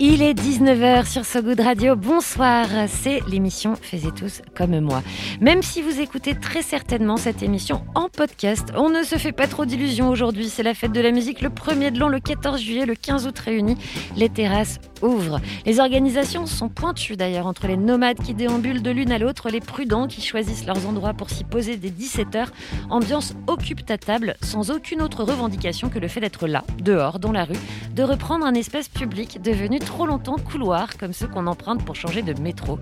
Il est 19h sur So Good Radio. Bonsoir, c'est l'émission Faisez tous comme moi. Même si vous écoutez très certainement cette émission en podcast, on ne se fait pas trop d'illusions aujourd'hui. C'est la fête de la musique le 1er de l'an, le 14 juillet, le 15 août réunis. Les terrasses ouvrent. Les organisations sont pointues d'ailleurs entre les nomades qui déambulent de l'une à l'autre, les prudents qui choisissent leurs endroits pour s'y poser dès 17h. Ambiance occupe ta table sans aucune autre revendication que le fait d'être là, dehors, dans la rue, de reprendre un espace public devenu trop longtemps couloir comme ceux qu'on emprunte pour changer de métro.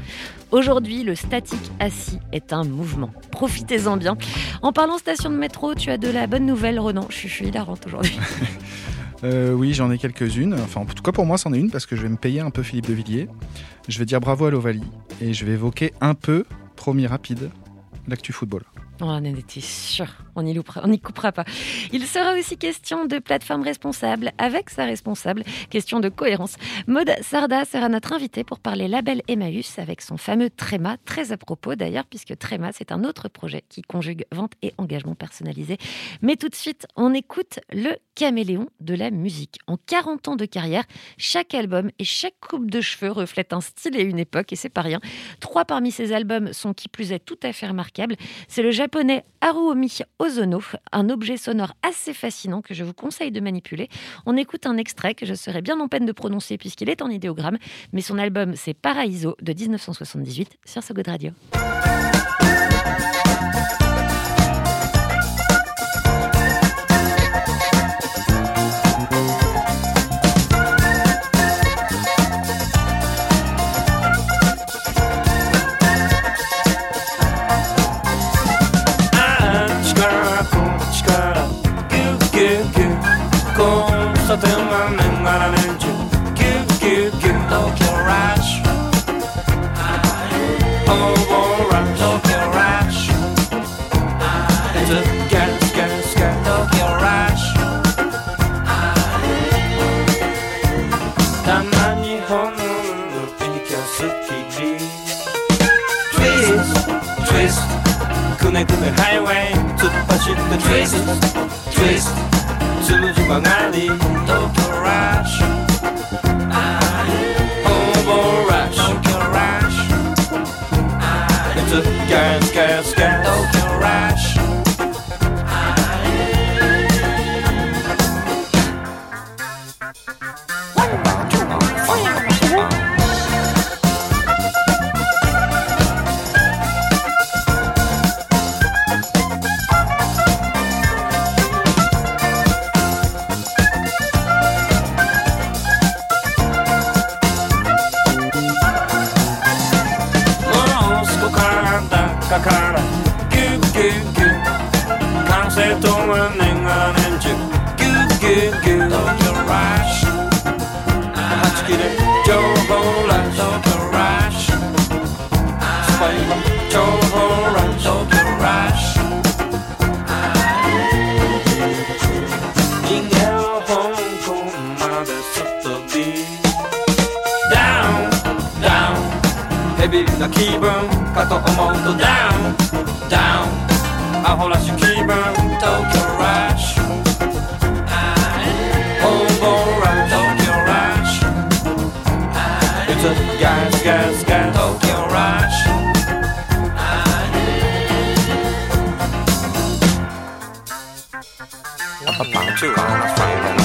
Aujourd'hui, le statique assis est un mouvement. Profitez-en bien. En parlant station de métro, tu as de la bonne nouvelle, Renan. Je suis hilarante aujourd'hui. Euh, oui, j'en ai quelques-unes. Enfin, en tout cas, pour moi, c'en est une parce que je vais me payer un peu Philippe de Villiers. Je vais dire bravo à l'Ovalie et je vais évoquer un peu, promis rapide, l'actu football. On en était sûr, on n'y on n'y coupera pas. Il sera aussi question de plateforme responsable avec sa responsable, question de cohérence. Maud Sarda sera notre invitée pour parler label Emmaüs avec son fameux Tréma, très à propos d'ailleurs, puisque Tréma, c'est un autre projet qui conjugue vente et engagement personnalisé. Mais tout de suite, on écoute le caméléon de la musique. En 40 ans de carrière, chaque album et chaque coupe de cheveux reflète un style et une époque, et c'est pas rien. Trois parmi ces albums sont qui plus est tout à fait remarquables. C'est le japonais Haruomi Ozono, un objet sonore assez fascinant que je vous conseille de manipuler. On écoute un extrait que je serais bien en peine de prononcer puisqu'il est en idéogramme, mais son album c'est Paraiso de 1978 sur So Good Radio. Highway 突っ走って Twist Twist 通じ曲がり Tokyo Rush Over Rush Tokyo Rush It's a gas gas 気分かと思うとダウンダウンアホらし気分東京ラッシュ本房ラッシュ東京ラッシュ映っガスガスガス東京ラッシュ把绑住我，那放。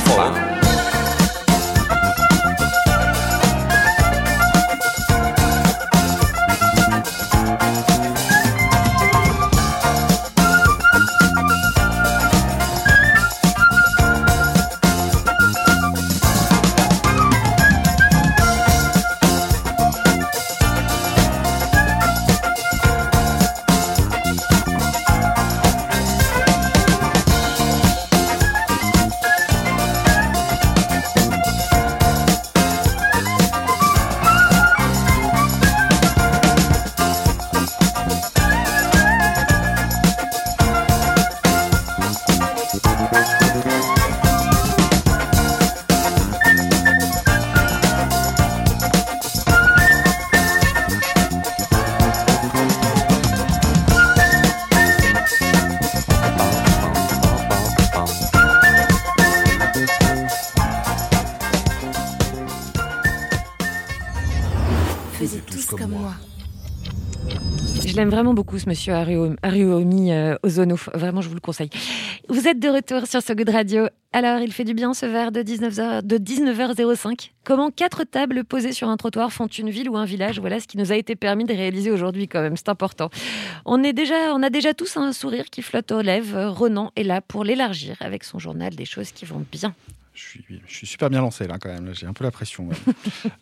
L'aime vraiment beaucoup, ce monsieur Haruo- Haruomi euh, Ozono. Vraiment, je vous le conseille. Vous êtes de retour sur ce Good Radio. Alors, il fait du bien ce verre de 19h, de 19h05. Comment quatre tables posées sur un trottoir font une ville ou un village? Voilà ce qui nous a été permis de réaliser aujourd'hui, quand même. C'est important. On, est déjà, on a déjà tous un sourire qui flotte aux lèvres. Ronan est là pour l'élargir avec son journal des choses qui vont bien. Je suis, super bien lancé là quand même, j'ai un peu la pression.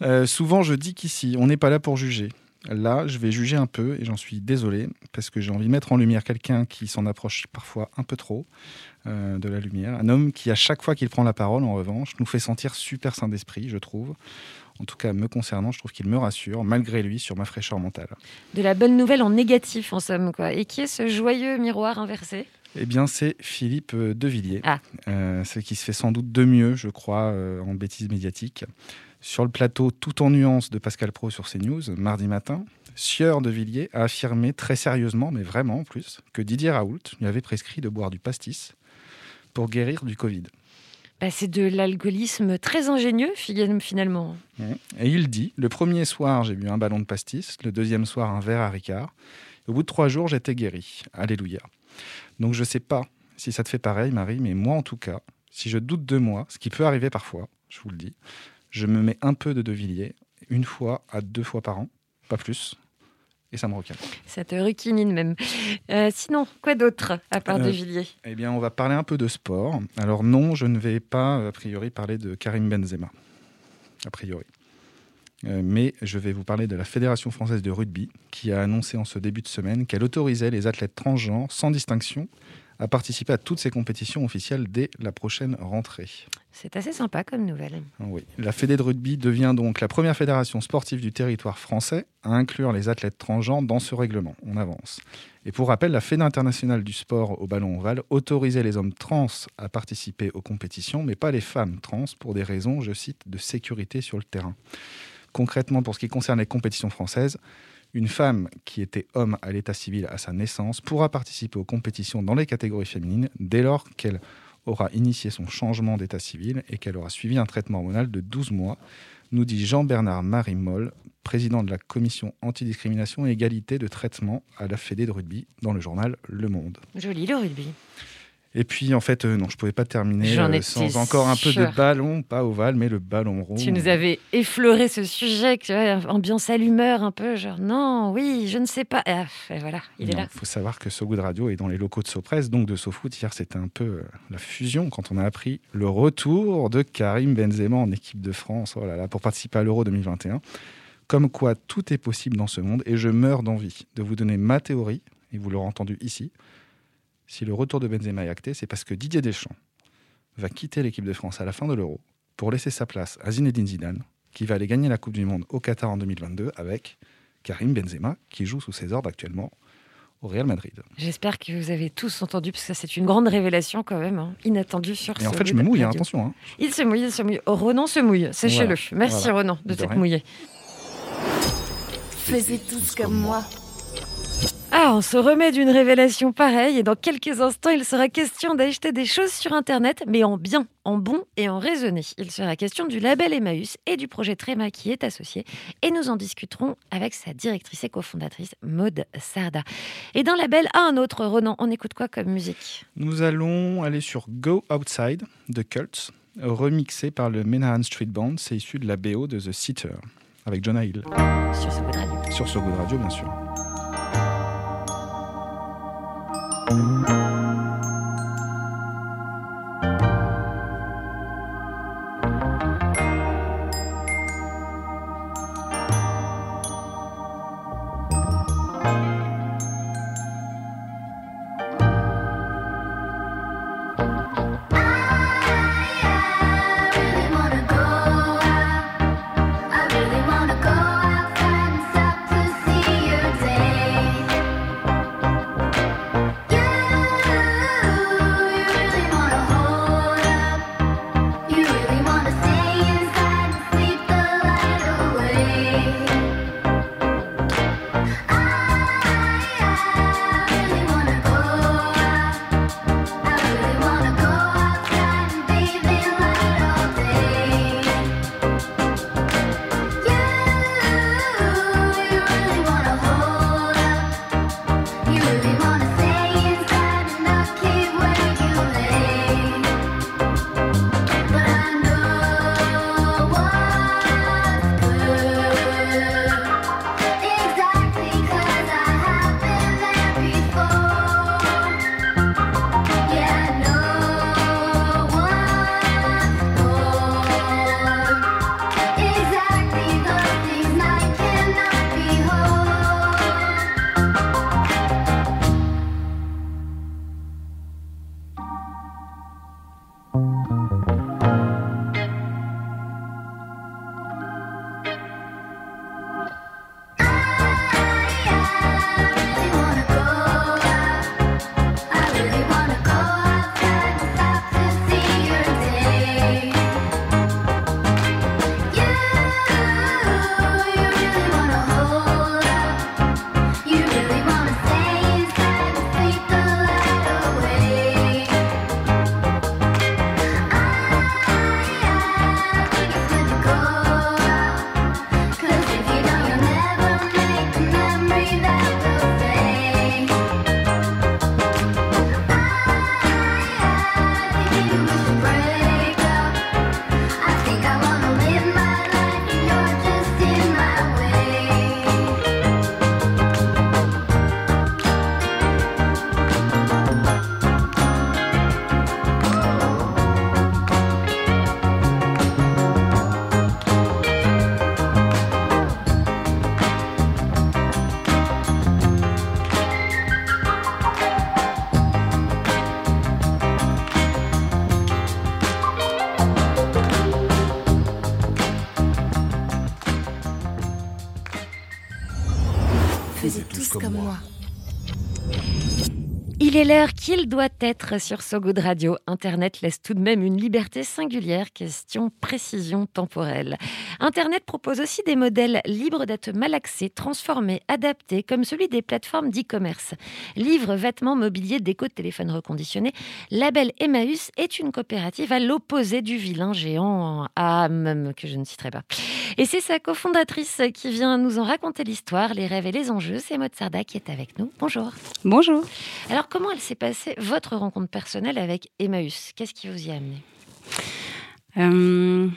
Euh, souvent je dis qu'ici, on n'est pas là pour juger. Là, je vais juger un peu et j'en suis désolé parce que j'ai envie de mettre en lumière quelqu'un qui s'en approche parfois un peu trop euh, de la lumière. Un homme qui, à chaque fois qu'il prend la parole, en revanche, nous fait sentir super sain d'esprit, je trouve. En tout cas, me concernant, je trouve qu'il me rassure, malgré lui, sur ma fraîcheur mentale. De la bonne nouvelle en négatif, en somme. Quoi. Et qui est ce joyeux miroir inversé? Eh bien, c'est Philippe euh, Devilliers. Ah. Euh, ce qui se fait sans doute de mieux, je crois, euh, en bêtises médiatiques. Sur le plateau Tout en nuances de Pascal Pro sur CNews, mardi matin, Sieur de Villiers a affirmé très sérieusement, mais vraiment en plus, que Didier Raoult lui avait prescrit de boire du pastis pour guérir du Covid. Bah, C'est de l'alcoolisme très ingénieux, fi- finalement. Et il dit Le premier soir, j'ai bu un ballon de pastis, le deuxième soir, un verre à Ricard. Au bout de trois jours, j'étais guéri. Alléluia. Donc je sais pas si ça te fait pareil, Marie, mais moi en tout cas, si je doute de moi, ce qui peut arriver parfois, je vous le dis, je me mets un peu de De Villiers, une fois à deux fois par an, pas plus, et ça me recale. Ça te requinine même. Euh, sinon, quoi d'autre à part Euh, de Villiers Eh bien, on va parler un peu de sport. Alors non, je ne vais pas, a priori, parler de Karim Benzema. A priori. Euh, mais je vais vous parler de la Fédération française de rugby, qui a annoncé en ce début de semaine qu'elle autorisait les athlètes transgenres, sans distinction, à participer à toutes ces compétitions officielles dès la prochaine rentrée. C'est assez sympa comme nouvelle. Oui. La Fédé de rugby devient donc la première fédération sportive du territoire français à inclure les athlètes transgenres dans ce règlement. On avance. Et pour rappel, la Fédé internationale du sport au ballon ovale autorisait les hommes trans à participer aux compétitions, mais pas les femmes trans pour des raisons, je cite, de sécurité sur le terrain. Concrètement, pour ce qui concerne les compétitions françaises, une femme qui était homme à l'état civil à sa naissance pourra participer aux compétitions dans les catégories féminines dès lors qu'elle aura initié son changement d'état civil et qu'elle aura suivi un traitement hormonal de 12 mois, nous dit Jean-Bernard Marie Moll, président de la commission antidiscrimination et égalité de traitement à la Fédé de rugby dans le journal Le Monde. Joli le rugby. Et puis en fait, euh, non, je pouvais pas terminer euh, sans encore un peu de ballon, pas ovale, mais le ballon rond. Tu nous avais effleuré ce sujet, tu vois, ambiance allumeur un peu, genre non, oui, je ne sais pas. Ah, et voilà, il est là. faut savoir que So Good Radio est dans les locaux de Sopress, donc de SoFoot. Hier, c'était un peu euh, la fusion quand on a appris le retour de Karim Benzema en équipe de France oh là là, pour participer à l'Euro 2021. Comme quoi, tout est possible dans ce monde et je meurs d'envie de vous donner ma théorie, et vous l'aurez entendu ici. Si le retour de Benzema est acté, c'est parce que Didier Deschamps va quitter l'équipe de France à la fin de l'Euro pour laisser sa place à Zinedine Zidane, qui va aller gagner la Coupe du Monde au Qatar en 2022 avec Karim Benzema, qui joue sous ses ordres actuellement au Real Madrid. J'espère que vous avez tous entendu, parce que c'est une grande révélation quand même, hein, inattendue sur Et en ce fait, je me mouille, hein, attention. hein. Il se mouille, il se mouille. Oh, Ronan se mouille, sachez-le. Merci Voilà. Ronan de De t'être mouillé. Faisiez tous comme moi. On se remet d'une révélation pareille et dans quelques instants, il sera question d'acheter des choses sur Internet, mais en bien, en bon et en raisonné. Il sera question du label Emmaüs et du projet Tréma qui est associé et nous en discuterons avec sa directrice et cofondatrice Maude Sarda. Et d'un label à un autre, Ronan, on écoute quoi comme musique? Nous allons aller sur Go Outside de Cults, remixé par le Menahan Street Band. C'est issu de la BO de The Sitter, avec Jonah Hill, sur ce Good Radio sur So Good Radio, bien sûr. Música l'heure qu'il doit être sur So Good Radio. Internet laisse tout de même une liberté singulière, question précision temporelle. Internet propose aussi des modèles libres d'être malaxés, transformés, adaptés, comme celui des plateformes d'e-commerce. Livres, vêtements, mobilier, déco, téléphone reconditionné. Label Emmaüs est une coopérative à l'opposé du vilain géant à même que je ne citerai pas. Et c'est sa cofondatrice qui vient nous en raconter l'histoire, les rêves et les enjeux. C'est Maud Sarda qui est avec nous. Bonjour. Bonjour. Alors, comment elle s'est passée, votre rencontre personnelle avec Emmaüs? Qu'est-ce qui vous y a amené? Euh,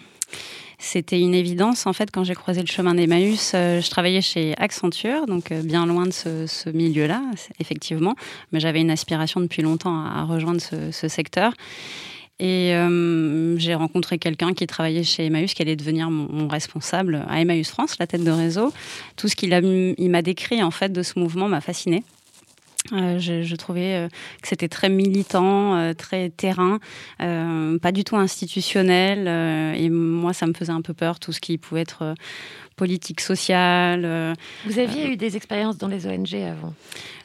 C'était une évidence, en fait, quand j'ai croisé le chemin d'Emmaüs. euh, je travaillais chez Accenture, donc euh, bien loin de ce, ce milieu-là, effectivement. Mais j'avais une aspiration depuis longtemps à, à rejoindre ce, ce secteur. Et euh, j'ai rencontré quelqu'un qui travaillait chez Emmaüs, qui allait devenir mon, responsable à Emmaüs France, la tête de réseau. Tout ce qu'il m'a décrit, en fait, de ce mouvement m'a fasciné. Euh, je, trouvais euh, que c'était très militant, très terrain, pas du tout institutionnel. et moi, ça me faisait un peu peur, tout ce qui pouvait être politique sociale. euh. Vous aviez eu des expériences dans les ONG avant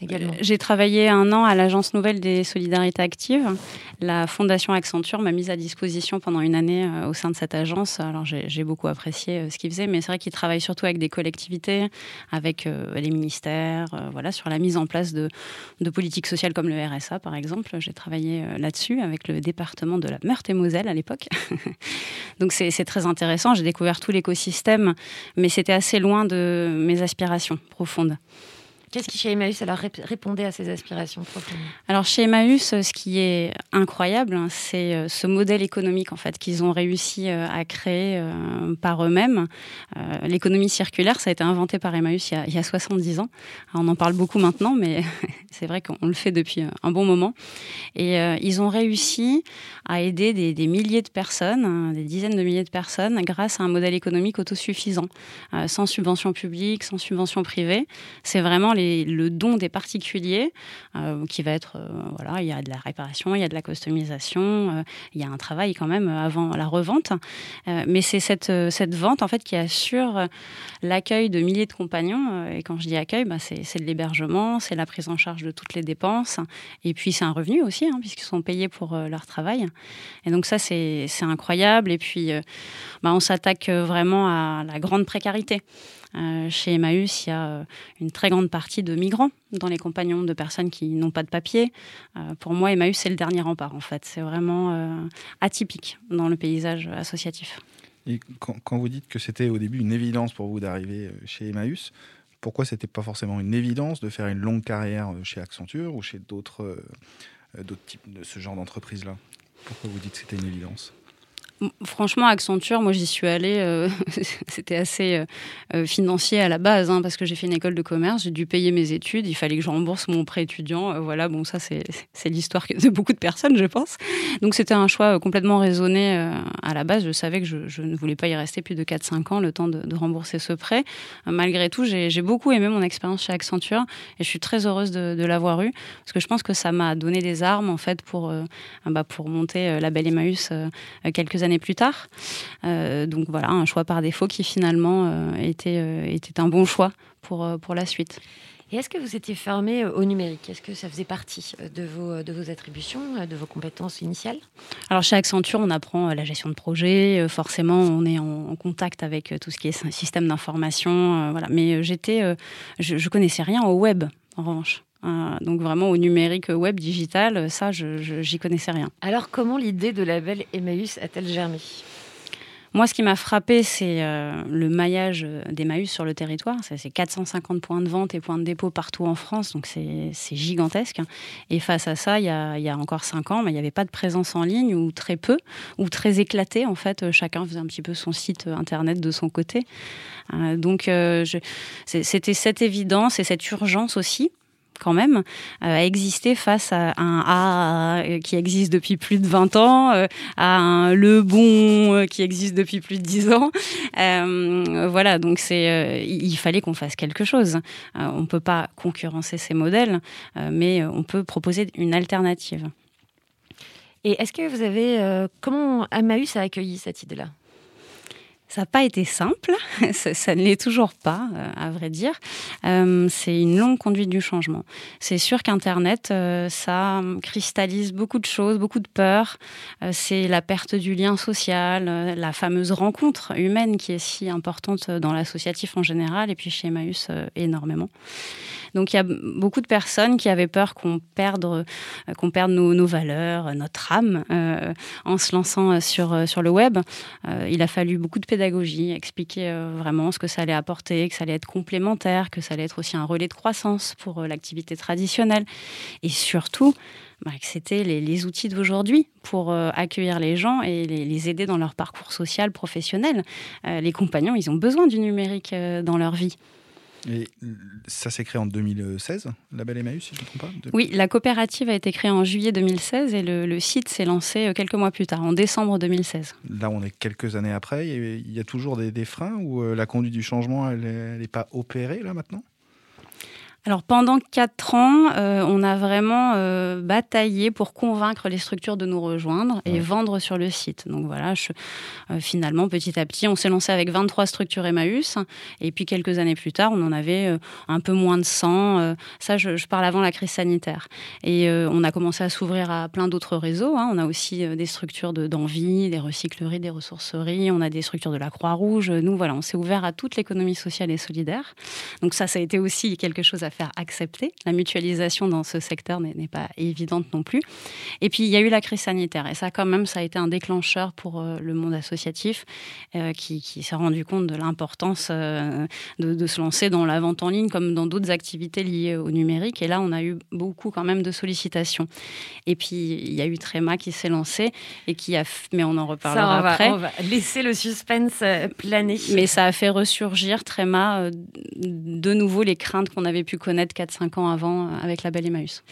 également J'ai travaillé un an à l'Agence Nouvelle des Solidarités Actives. La Fondation Accenture m'a mise à disposition pendant une année euh, au sein de cette agence. Alors, j'ai beaucoup apprécié euh, ce qu'ils faisaient, mais c'est vrai qu'ils travaillent surtout avec des collectivités, avec euh, les ministères, euh, voilà, sur la mise en place de, de politiques sociales comme le RSA, par exemple. J'ai travaillé euh, là-dessus avec le département de la Meurthe-et-Moselle à l'époque. Donc, c'est très intéressant. J'ai découvert tout l'écosystème, mais c'était assez loin de mes aspirations profondes. Qu'est-ce qui, chez Emmaüs, alors rép- répondait à ces aspirations Alors chez Emmaüs, ce qui est incroyable, hein, c'est euh, ce modèle économique en fait qu'ils ont réussi euh, à créer euh, par eux-mêmes. L'économie circulaire, ça a été inventé par Emmaüs il y a, il y a 70 ans. On en parle beaucoup maintenant, mais c'est vrai qu'on le fait depuis un bon moment. Et ils ont réussi à aider des, milliers de personnes, hein, des dizaines de milliers de personnes, grâce à un modèle économique autosuffisant, sans subvention publique, sans subvention privée. C'est vraiment les- le don des particuliers euh, qui va être, euh, voilà, il y a de la réparation, il y a de la customisation, euh, il y a un travail quand même avant la revente. Mais c'est cette, cette vente en fait qui assure l'accueil de milliers de compagnons. et quand je dis accueil, bah, c'est de l'hébergement, c'est la prise en charge de toutes les dépenses. Et puis c'est un revenu aussi, hein, puisqu'ils sont payés pour leur travail. Et donc ça, c'est incroyable. Et puis, bah, on s'attaque vraiment à la grande précarité. Euh, chez Emmaüs, il y a euh, une très grande partie de migrants dans les compagnons de personnes qui n'ont pas de papier. Euh, pour moi, Emmaüs, c'est le dernier rempart, en fait. C'est vraiment atypique dans le paysage associatif. Et quand, quand vous dites que c'était au début une évidence pour vous d'arriver chez Emmaüs, pourquoi c'était pas forcément une évidence de faire une longue carrière chez Accenture ou chez d'autres types de ce genre d'entreprise-là Pourquoi vous dites que c'était une évidence? Franchement, Accenture, moi j'y suis allée, euh, c'était assez euh, euh, financier à la base, hein, parce que j'ai fait une école de commerce, j'ai dû payer mes études, il fallait que je rembourse mon prêt étudiant. voilà, bon, ça c'est l'histoire de beaucoup de personnes, je pense. Donc c'était un choix complètement raisonné à la base. Je savais que je, ne voulais pas y rester plus de 4-5 ans, le temps de, rembourser ce prêt. Malgré tout, j'ai beaucoup aimé mon expérience chez Accenture et je suis très heureuse de, l'avoir eue, parce que je pense que ça m'a donné des armes en fait pour, bah, pour monter la belle Emmaüs quelques années plus tard. Euh, donc voilà, un choix par défaut qui finalement euh, était, euh, était un bon choix pour, pour la suite. Et est-ce que vous étiez formé au numérique? Est-ce que ça faisait partie de vos, de vos attributions, de vos compétences initiales? Alors chez Accenture, on apprend la gestion de projet. Forcément, on est en, contact avec tout ce qui est sy- système d'information. voilà. Mais j'étais, je, je connaissais rien au web, en revanche. Euh, donc vraiment au numérique, web, digital, ça, je, j'y connaissais rien. Alors, comment l'idée de label Emmaüs a-t-elle germé? Moi, ce qui m'a frappé, c'est euh, le maillage d'Emmaüs sur le territoire. C'est c'est 450 points de vente et points de dépôt partout en France, donc c'est gigantesque. Et face à ça, il y a, il y a encore cinq ans, bah, il n'y avait pas de présence en ligne, ou très peu, ou très éclaté. En fait, chacun faisait un petit peu son site internet de son côté. Euh, donc, euh, c'était cette évidence et cette urgence aussi quand même, euh, à exister face à un A euh, qui existe depuis plus de 20 ans, euh, à un Le Bon euh, qui existe depuis plus de 10 ans. Euh, voilà, donc c'est, euh, il fallait qu'on fasse quelque chose. Euh, on ne peut pas concurrencer ces modèles, euh, mais on peut proposer une alternative. Et est-ce que vous avez. euh, comment Emmaüs a accueilli cette idée-là? Ça n'a pas été simple, ça, ne l'est toujours pas, euh, à vrai dire. Euh, c'est une longue conduite du changement. C'est sûr qu'Internet, euh, ça cristallise beaucoup de choses, beaucoup de peurs. C'est la perte du lien social, la fameuse rencontre humaine qui est si importante dans l'associatif en général et puis chez Emmaüs énormément. Donc il y a beaucoup de personnes qui avaient peur qu'on perde, qu'on perde nos, nos valeurs, notre âme en se lançant sur, sur le web. Il a fallu beaucoup de pédagogie, expliquer euh, vraiment ce que ça allait apporter, que ça allait être complémentaire, que ça allait être aussi un relais de croissance pour euh, l'activité traditionnelle. Et surtout, bah, que c'était les, outils d'aujourd'hui pour euh, accueillir les gens et les, aider dans leur parcours social, professionnel. Les compagnons, ils ont besoin du numérique dans leur vie. Et ça s'est créé en 2016, Label Emmaüs, si je ne me trompe pas De- Oui, la coopérative a été créée en juillet 2016 et le, le site s'est lancé euh, quelques mois plus tard, en décembre 2016. Là, on est quelques années après. et Il y a toujours des, des freins ou euh, la conduite du changement, elle n'est pas opérée là maintenant? Alors pendant quatre ans, euh, on a vraiment euh, bataillé pour convaincre les structures de nous rejoindre et Ouais. vendre sur le site. Donc voilà, je- euh, finalement, petit à petit, on s'est lancé avec 23 structures Emmaüs. Et puis quelques années plus tard, on en avait un peu moins de 100. euh, ça, je, je parle avant la crise sanitaire. Et on a commencé à s'ouvrir à plein d'autres réseaux. hein. On a aussi des structures de- d'envie, des recycleries, des ressourceries. On a des structures de la Croix-Rouge. Nous, voilà, on s'est ouvert à toute l'économie sociale et solidaire. Donc ça, ça a été aussi quelque chose à faire accepter. La mutualisation dans ce secteur n'est pas évidente non plus. Et puis, il y a eu la crise sanitaire. Et ça, quand même, ça a été un déclencheur pour euh, le monde associatif euh, qui, qui s'est rendu compte de l'importance euh, de, de se lancer dans la vente en ligne comme dans d'autres activités liées au numérique. Et là, on a eu beaucoup quand même de sollicitations. Et puis, il y a eu Tréma qui s'est lancé et qui a... Mais on en reparlera Ça, on va, après. on va laisser le suspense planer. Mais ça a fait ressurgir Tréma euh, de nouveau les craintes qu'on avait pu connaître 4-5 ans avant euh, avec la Belle Emmaüs.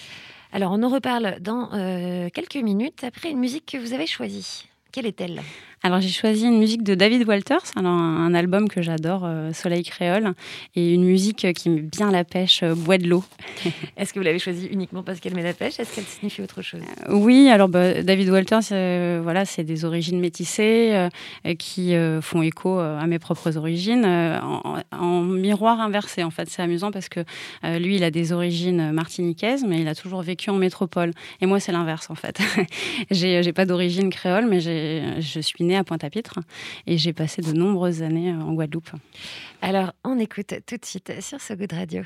Alors, on en reparle dans euh, quelques minutes après une musique que vous avez choisie. Quelle est-elle? Alors j'ai choisi une musique de David Walters, alors un, un album que j'adore, euh, Soleil créole, et une musique euh, qui met bien la pêche, euh, Bois de l'eau. Est-ce que vous l'avez choisie uniquement parce qu'elle met la pêche? Est-ce qu'elle signifie autre chose? Oui, alors bah, David Walters, voilà, c'est des origines métissées qui font écho à mes propres origines, en, en miroir inversé. En fait, c'est amusant parce que lui, il a des origines martiniquaises, mais il a toujours vécu en métropole. Et moi, c'est l'inverse en fait. j'ai pas d'origine créole, mais je suis née à Pointe-à-Pitre et j'ai passé de nombreuses années euh, en Guadeloupe. Alors, on écoute tout de suite sur ce goût de radio.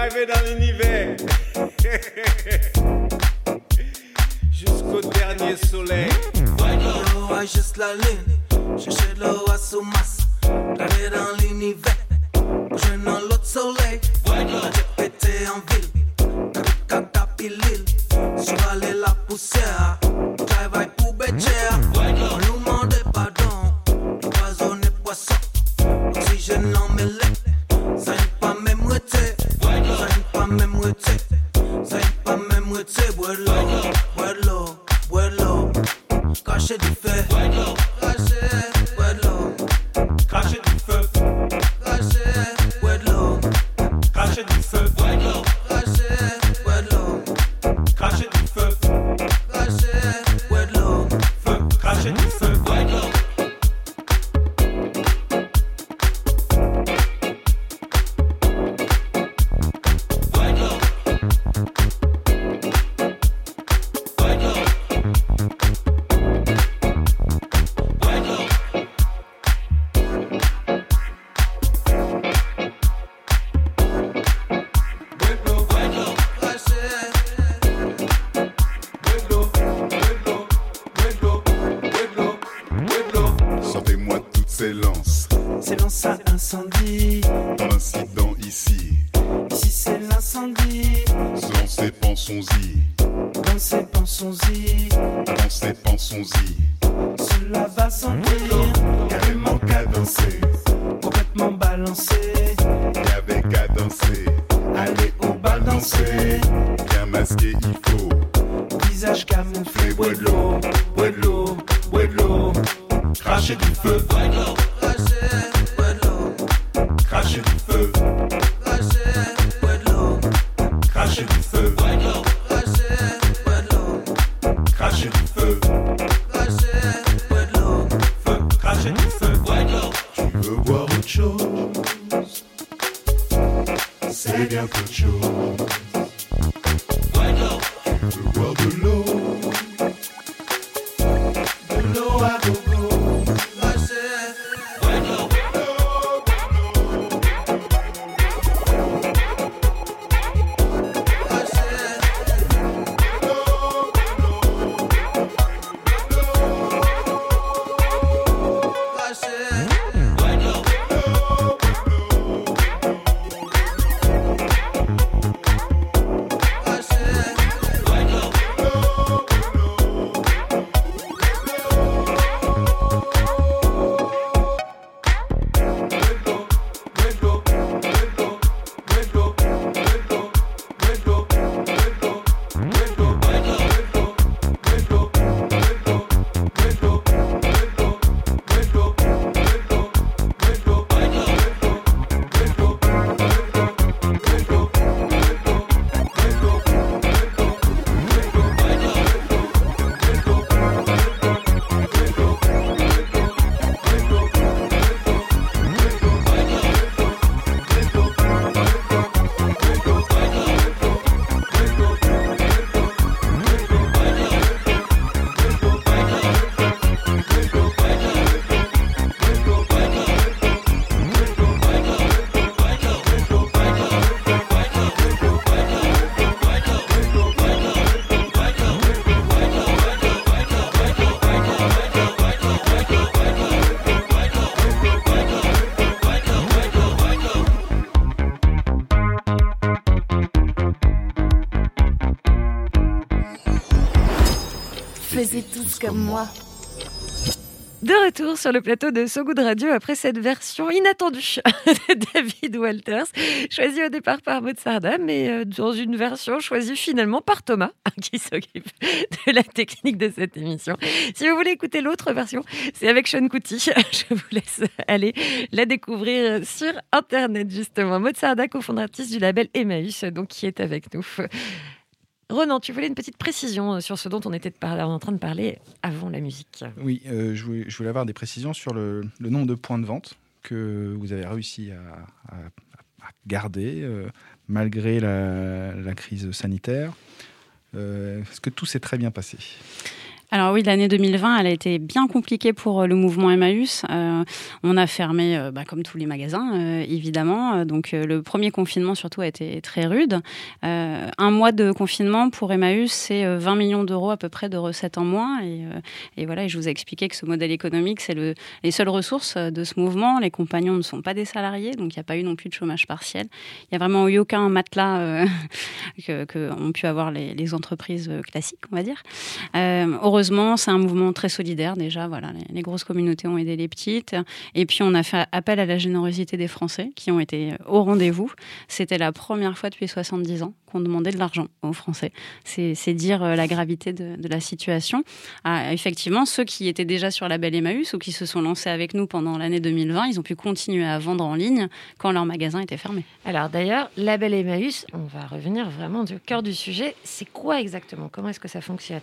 Dans l'univers. Jusqu'au dernier soleil. Yo agisse la ligne. Cherchez l'eau à Soumas. Driver dans l'univers. Bouger dans l'autre soleil. Jet pété en ville. Caca pilil. Survaler la poussière. Ça incendie. Tous comme moi. De retour sur le plateau de So Good Radio après cette version inattendue de David Walters, choisie au départ par Maud Sarda, mais euh, dans une version choisie finalement par Thomas, qui s'occupe de la technique de cette émission. Si vous voulez écouter l'autre version, c'est avec Sean Couty. Je vous laisse aller la découvrir sur Internet, justement. Maud Sarda, cofondatrice du label Emmaüs, donc qui est avec nous. Ronan, tu voulais une petite précision euh, sur ce dont on était en train de parler avant la musique. Oui, euh, je, voulais, avoir des précisions sur le, nombre de points de vente que vous avez réussi à, garder euh, malgré la, la crise sanitaire. Euh, Est-ce que tout s'est très bien passé? Alors oui, l'année 2020, elle a été bien compliquée pour euh, le mouvement Emmaüs. Euh, on a fermé, euh, bah, comme tous les magasins, évidemment. Donc le premier confinement, surtout, a été très rude. Un mois de confinement pour Emmaüs, c'est euh, 20 millions d'euros à peu près de recettes en moins. Et, voilà, je vous ai expliqué que ce modèle économique, c'est le, les seules ressources de ce mouvement. Les compagnons ne sont pas des salariés, donc il n'y a pas eu non plus de chômage partiel. Il n'y a vraiment eu aucun matelas que, ont pu avoir les, les entreprises classiques, on va dire. Euh, heureusement, c'est un mouvement très solidaire déjà. Voilà, les, les grosses communautés ont aidé les petites. Et puis, on a fait appel à la générosité des Français qui ont été au rendez-vous. C'était la première fois depuis 70 ans qu'on demandait de l'argent aux Français. C'est dire euh, la gravité de, de la situation. Ah, effectivement, ceux qui étaient déjà sur la belle Emmaüs ou qui se sont lancés avec nous pendant l'année 2020, ils ont pu continuer à vendre en ligne quand leur magasin était fermé. Alors d'ailleurs, Label Emmaüs, on va revenir vraiment du cœur du sujet. C'est quoi exactement? Comment est-ce que ça fonctionne?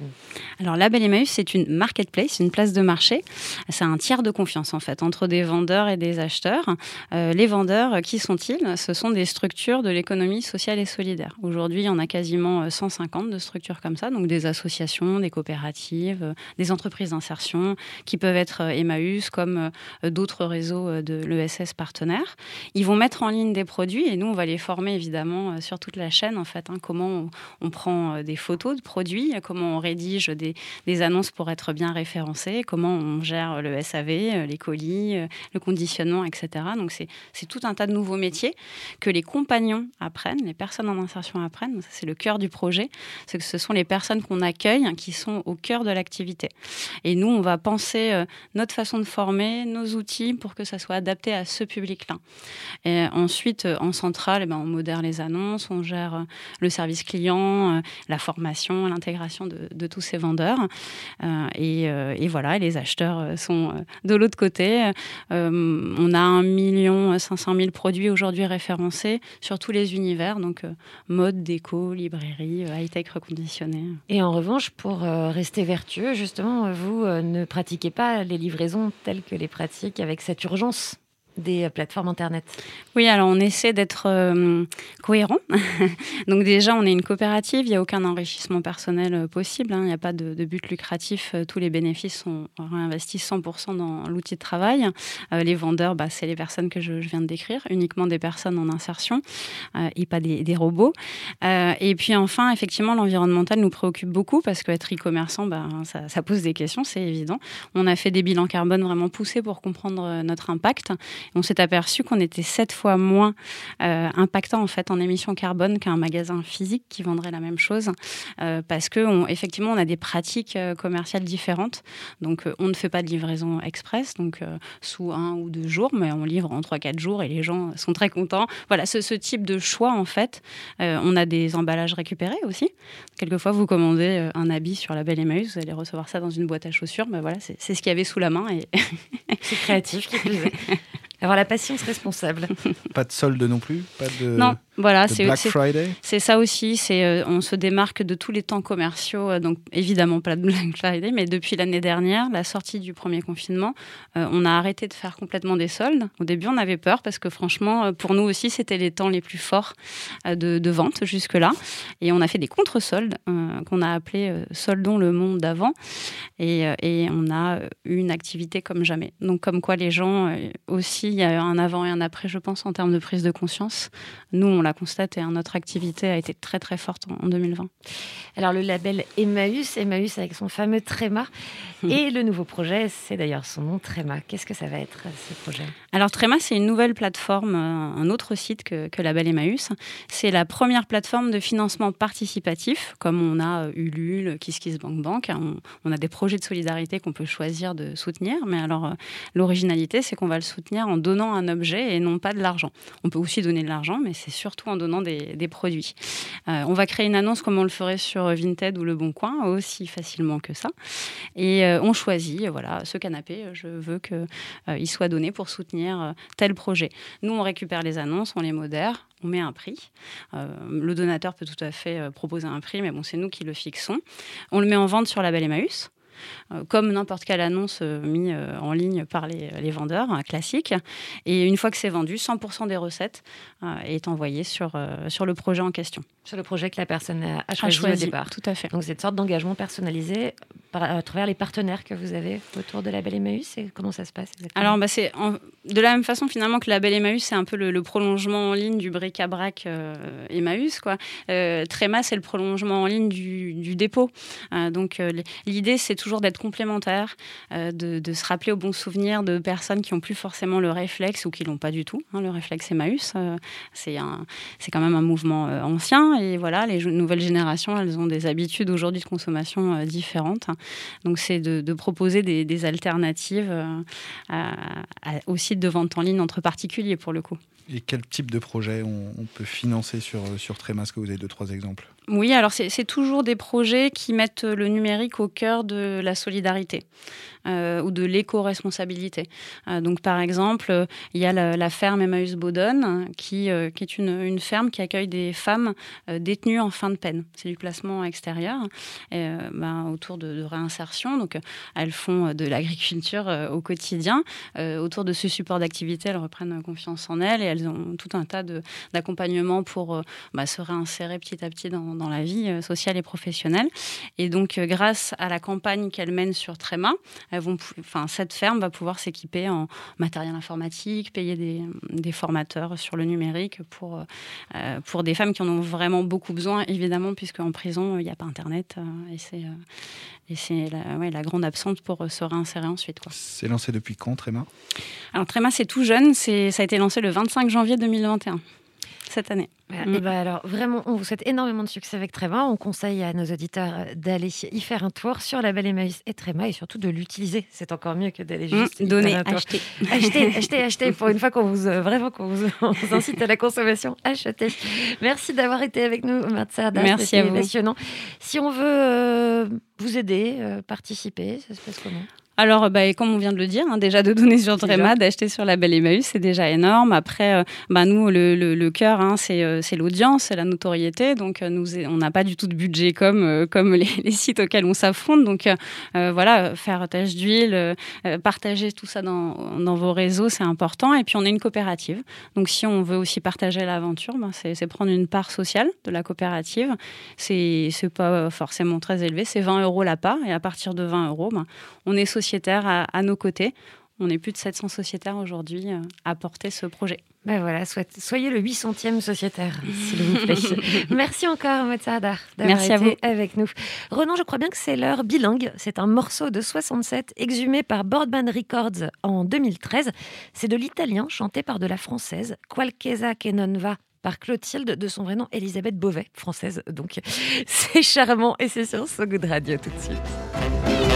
Alors, la Belle Emmaüs, c'est une marketplace, une place de marché. C'est un tiers de confiance, en fait, entre des vendeurs et des acheteurs. Euh, les vendeurs, euh, qui sont-ils? Ce sont des structures de l'économie sociale et solidaire. Aujourd'hui, il y en a quasiment euh, 150 de structures comme ça, donc des associations, des coopératives, euh, des entreprises d'insertion, qui peuvent être euh, Emmaüs, comme euh, d'autres réseaux euh, de l'ESS partenaires. Ils vont mettre en ligne des produits et nous, on va les former évidemment euh, sur toute la chaîne, en fait. hein, comment on, prend euh, des photos de produits, euh, comment on rédige des des annonces pour être bien référencées, comment on gère le SAV, euh, les colis, euh, le conditionnement, etc. Donc c'est tout un tas de nouveaux métiers que les compagnons apprennent, les personnes en insertion apprennent. C'est le cœur du projet, c'est que ce sont les personnes qu'on accueille qui sont au cœur de l'activité. Et nous, on va penser euh, notre façon de former, nos outils pour que ça soit adapté à ce public-là. Ensuite, en centrale, eh ben, on modère les annonces, on gère le service client, la formation, l'intégration de, tous ces vendeurs. Et, et, voilà, les acheteurs sont de l'autre côté. on a 1 million 500 000 produits aujourd'hui référencés sur tous les univers, donc mode, déco, librairie, high-tech reconditionné. Et en revanche, pour rester vertueux, justement, vous ne pratiquez pas les livraisons telles que les pratiques avec cette urgence? Des plateformes Internet Oui, alors on essaie d'être euh, cohérent. Donc déjà, on est une coopérative, il n'y a aucun enrichissement personnel euh, possible, hein. il n'y a pas de, but lucratif, euh, tous les bénéfices sont réinvestis 100% dans l'outil de travail. les vendeurs, bah, c'est les personnes que je, viens de décrire, uniquement des personnes en insertion et pas des, robots. et puis enfin, effectivement, l'environnemental nous préoccupe beaucoup parce qu'être e-commerçant, bah, ça pose des questions, c'est évident. On a fait des bilans carbone vraiment poussés pour comprendre notre impact on s'est aperçu qu'on était sept fois moins euh, impactant en fait en émissions carbone qu'un magasin physique qui vendrait la même chose, euh, parce que on, effectivement on a des pratiques euh, commerciales différentes. Donc on ne fait pas de livraison express, donc sous un ou deux jours, mais on livre en trois quatre jours et les gens sont très contents. Voilà, ce, ce type de choix en fait. on a des emballages récupérés aussi. Quelquefois vous commandez un habit sur la Belle Emmaüs, vous allez recevoir ça dans une boîte à chaussures. Mais voilà, c'est ce qu'il y avait sous la main et c'est créatif. Avoir la patience responsable. Pas de solde non plus Pas de... Non, voilà, c'est ça aussi. C'est euh, on se démarque de tous les temps commerciaux. Euh, donc évidemment pas de Black Friday, mais depuis l'année dernière, la sortie du premier confinement, euh, on a arrêté de faire complètement des soldes. Au début, on avait peur parce que franchement, pour nous aussi, c'était les temps les plus forts de, de, vente jusque là. Et on a fait des contre-soldes qu'on a appelés soldons le monde d'avant. Et, et, on a eu une activité comme jamais. Donc comme quoi les gens aussi, il y a un avant et un après, je pense, en termes de prise de conscience. Nous, on l'a constaté, hein, notre activité a été très très forte en, 2020. Alors le label Emmaüs, Emmaüs avec son fameux Tréma, hum. et le nouveau projet, c'est d'ailleurs son nom Tréma. Qu'est-ce que ça va être ce projet? Alors Tréma, c'est une nouvelle plateforme, euh, un autre site que, que Label Emmaüs. C'est la première plateforme de financement participatif, comme on a euh, Ulule, KissKissBankBank. On, on a des projets de solidarité qu'on peut choisir de soutenir, mais alors euh, l'originalité, c'est qu'on va le soutenir en donnant un objet et non pas de l'argent. On peut aussi donner de l'argent, mais c'est surtout en donnant des, produits. Euh, on va créer une annonce comme on le ferait sur Vinted ou Le Bon Coin, aussi facilement que ça. Et euh, on choisit, voilà, ce canapé, je veux qu'il euh, soit donné pour soutenir tel projet. Nous, on récupère les annonces, on les modère, on met un prix. le donateur peut tout à fait proposer un prix, mais bon, c'est nous qui le fixons. On le met en vente sur la Belle Emmaüs. Euh, comme n'importe quelle annonce euh, mise euh, en ligne par les, vendeurs classiques. Et une fois que c'est vendu, 100% des recettes est envoyé sur, sur le projet en question. Sur le projet que la personne a, choisi, au départ. Tout à fait. Donc, cette sorte d'engagement personnalisé à travers les partenaires que vous avez autour de la Belle Emmaüs et comment ça se passe Alors, bah, c'est de la même façon finalement que la Belle Emmaüs, c'est un peu le, prolongement en ligne du bric-à-brac Emmaüs. Quoi. Tréma, c'est le prolongement en ligne du, du dépôt. donc, l'idée, c'est toujours d'être complémentaire, euh, de, se rappeler au bon souvenir de personnes qui n'ont plus forcément le réflexe ou qui l'ont pas du tout. Hein, le réflexe Emmaüs, euh, c'est quand même un mouvement euh, ancien et voilà, les nouvelles générations, elles ont des habitudes aujourd'hui de consommation différentes. Donc c'est de, proposer des, alternatives au site de vente en ligne entre particuliers pour le coup. Et quel type de projet on, peut financer sur, sur vous avez deux, trois exemples? Oui, alors c'est toujours des projets qui mettent le numérique au cœur de la solidarité. Euh, ou de l'éco-responsabilité. Euh, donc, par exemple, il y a la, ferme Emmaüs Baudonne, qui, euh, qui est une, ferme qui accueille des femmes détenues en fin de peine. C'est du placement extérieur ben, autour de, réinsertion. Donc, elles font de l'agriculture au quotidien. autour de ce support d'activité, elles reprennent confiance en elles et elles ont tout un tas d'accompagnements pour bah, se réinsérer petit à petit dans, dans, la vie sociale et professionnelle. Et donc, grâce à la campagne qu'elles mènent sur Tréma, elles vont, pou- enfin, cette ferme va pouvoir s'équiper en matériel informatique, payer des, des formateurs sur le numérique pour, euh, pour des femmes qui en ont vraiment beaucoup besoin, évidemment, puisque en prison, il n'y a pas Internet. euh, et c'est euh, et c'est la, ouais, la grande absente pour se réinsérer ensuite. Quoi. C'est lancé depuis quand, Tréma? Alors Tréma, c'est tout jeune. C'est, ça a été lancé le 25 janvier 2021, cette année. Voilà. Mm. Et ben alors, vraiment, on vous souhaite énormément de succès avec Tréma. On conseille à nos auditeurs euh, d'aller y faire un tour sur la Belle Emmaüs et Tréma et surtout de l'utiliser. C'est encore mieux que d'aller Mm, juste donner, acheter. Achetez, achetez, achetez. Pour une fois qu'on vous, euh, vraiment, qu'on vous, incite à la consommation, achetez. Merci d'avoir été avec nous, Matsarda. Merci à vous. passionnant. Si on veut euh, vous aider, euh, participer, ça se passe comment? Alors, bah, et comme on vient de le dire, hein, déjà de donner sur. Tréma, d'acheter sur la Belle Emmaüs, c'est déjà énorme. Après, euh, bah, nous, le, le, le cœur, hein, c'est euh, c'est l'audience, c'est la notoriété. Donc, euh, nous, on n'a pas du tout de budget comme, euh, comme les, les sites auxquels on s'affronte. Donc, euh, euh, voilà, faire tâche d'huile, euh, euh, partager tout ça dans, dans vos réseaux, c'est important. Et puis, on est une coopérative. Donc, si on veut aussi partager l'aventure, bah, c'est c'est prendre une part sociale de la coopérative. C'est c'est pas forcément très élevé, c'est 20 euros la part. Et à partir de 20 euros, bah, on est sociétaire à, à nos côtés. On est plus de 700 sociétaires aujourd'hui euh, à porter ce projet. Ben voilà, soyez le 800e sociétaire, s'il vous plaît. Merci encore, Matsarda, d'avoir Merci à été vous. avec nous. Renan, je crois bien que c'est l'heure bilingue. C'est un morceau de 67 exhumé par Boardband Records en 2013. C'est de l'italien chanté par de la française, Qualchesa che non va par Clotilde, de son vrai nom Elisabeth Beauvais, française. Donc c'est charmant et c'est sur So Good Radio tout de suite.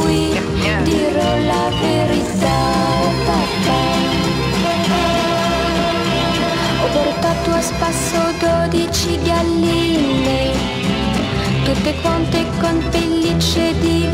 Qui, dirò la verità. papà. Ho portato a spasso dodici galline, tutte quante con pellicce di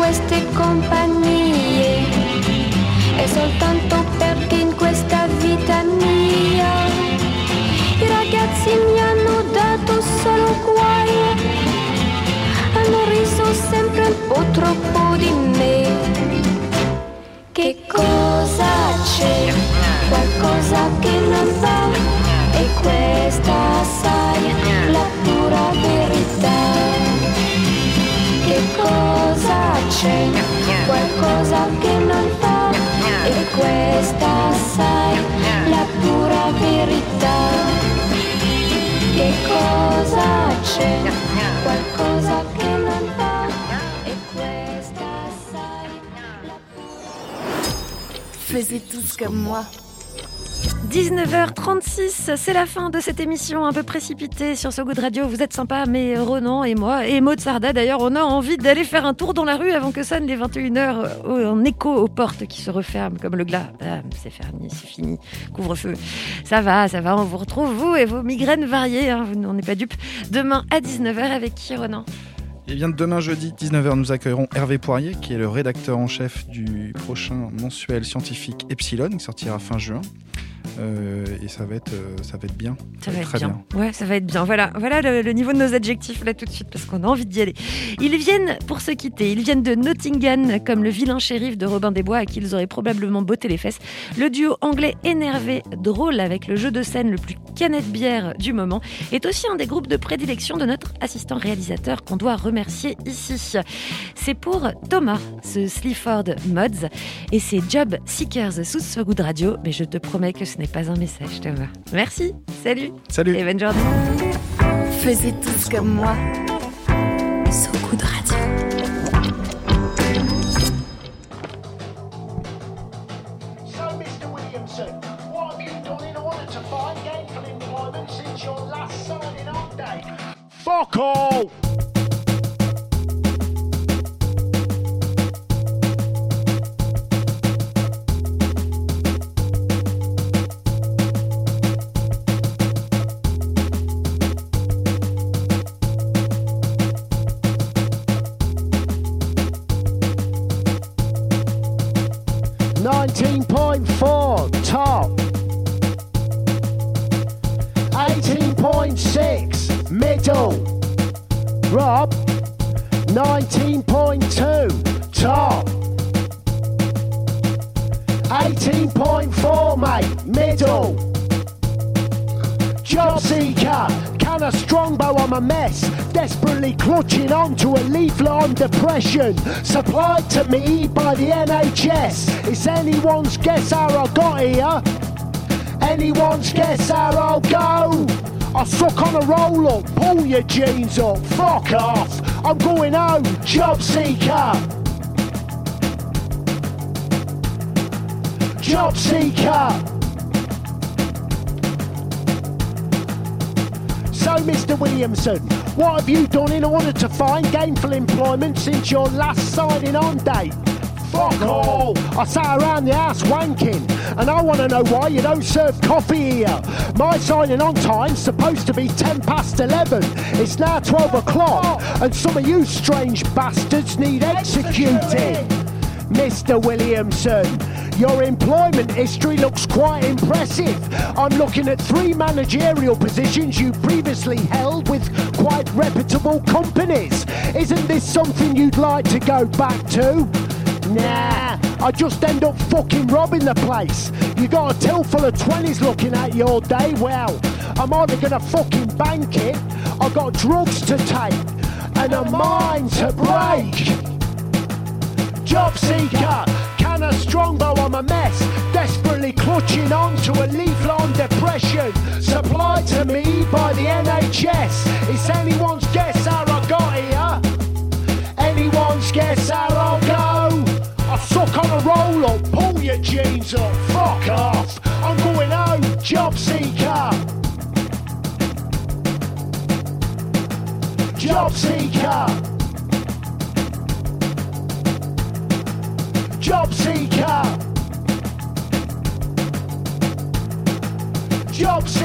queste compagnie, è soltanto perché in questa vita mia i ragazzi mi hanno dato solo guai, hanno riso sempre un po' troppo di me. Che cosa c'è? Qualcosa che non va e questa sai c'è? Qualcosa che non va e questa sai la pura verità. Che cosa c'è? Qualcosa che non va e questa sai la Faisez tous comme moi. 19h36, c'est la fin de cette émission un peu précipitée sur So Good Radio. Vous êtes sympa, mais Ronan et moi, et Maud Sarda d'ailleurs, on a envie d'aller faire un tour dans la rue avant que sonnent les 21h en écho aux portes qui se referment comme le glas. Ah, c'est fini, c'est fini. Couvre-feu. Ça va, ça va, on vous retrouve, vous et vos migraines variées, hein, n'en êtes pas dupes. Demain à 19h avec qui, Ronan Et bien demain jeudi 19h, nous accueillerons Hervé Poirier, qui est le rédacteur en chef du prochain mensuel scientifique Epsilon, qui sortira fin juin. Euh, et ça va être, euh, ça va être bien. Ça va être très bien. Ouais, ça va être bien. Voilà, voilà le, le niveau de nos adjectifs là tout de suite parce qu'on a envie d'y aller. Ils viennent pour se quitter. Ils viennent de Nottingham comme le vilain shérif de Robin des Bois à qui ils auraient probablement botté les fesses. Le duo anglais énervé, drôle avec le jeu de scène le plus canette bière du moment est aussi un des groupes de prédilection de notre assistant réalisateur qu'on doit remercier ici. C'est pour Thomas, ce Sleaford Mods et ses Job Seekers sous So Good Radio. Mais je te promets que ce n'est pas un message, Thomas. Merci. Salut. Salut. Et bonne journée. Faisiez tous comme moi. So Good Radio. So, Mr. It's anyone's guess how I got here. Anyone's guess how I'll go. I suck on a roll up, pull your jeans up, fuck off. I'm going home, job seeker. Job seeker. So, Mr. Williamson, what have you done in order to find gainful employment since your last signing on date? Fuck all! I sat around the house wanking, and I want to know why you don't serve coffee here. My signing on time's supposed to be 10 past 11. It's now 12 o'clock, and some of you strange bastards need executing. Mr. Williamson, your employment history looks quite impressive. I'm looking at three managerial positions you previously held with quite reputable companies. Isn't this something you'd like to go back to? Nah, I just end up fucking robbing the place. You got a till full of 20s looking at you all day. Well, I'm either gonna fucking bank it, I got drugs to take, and a mind to break. Job seeker, can a strongbow I'm a mess, desperately clutching on to a on depression, supplied to me by the NHS. It's anyone's guess how I got here. Anyone's guess how. I suck on a roll up, pull your jeans up, fuck off. I'm going home, job seeker. Job seeker. Job seeker. Job seeker.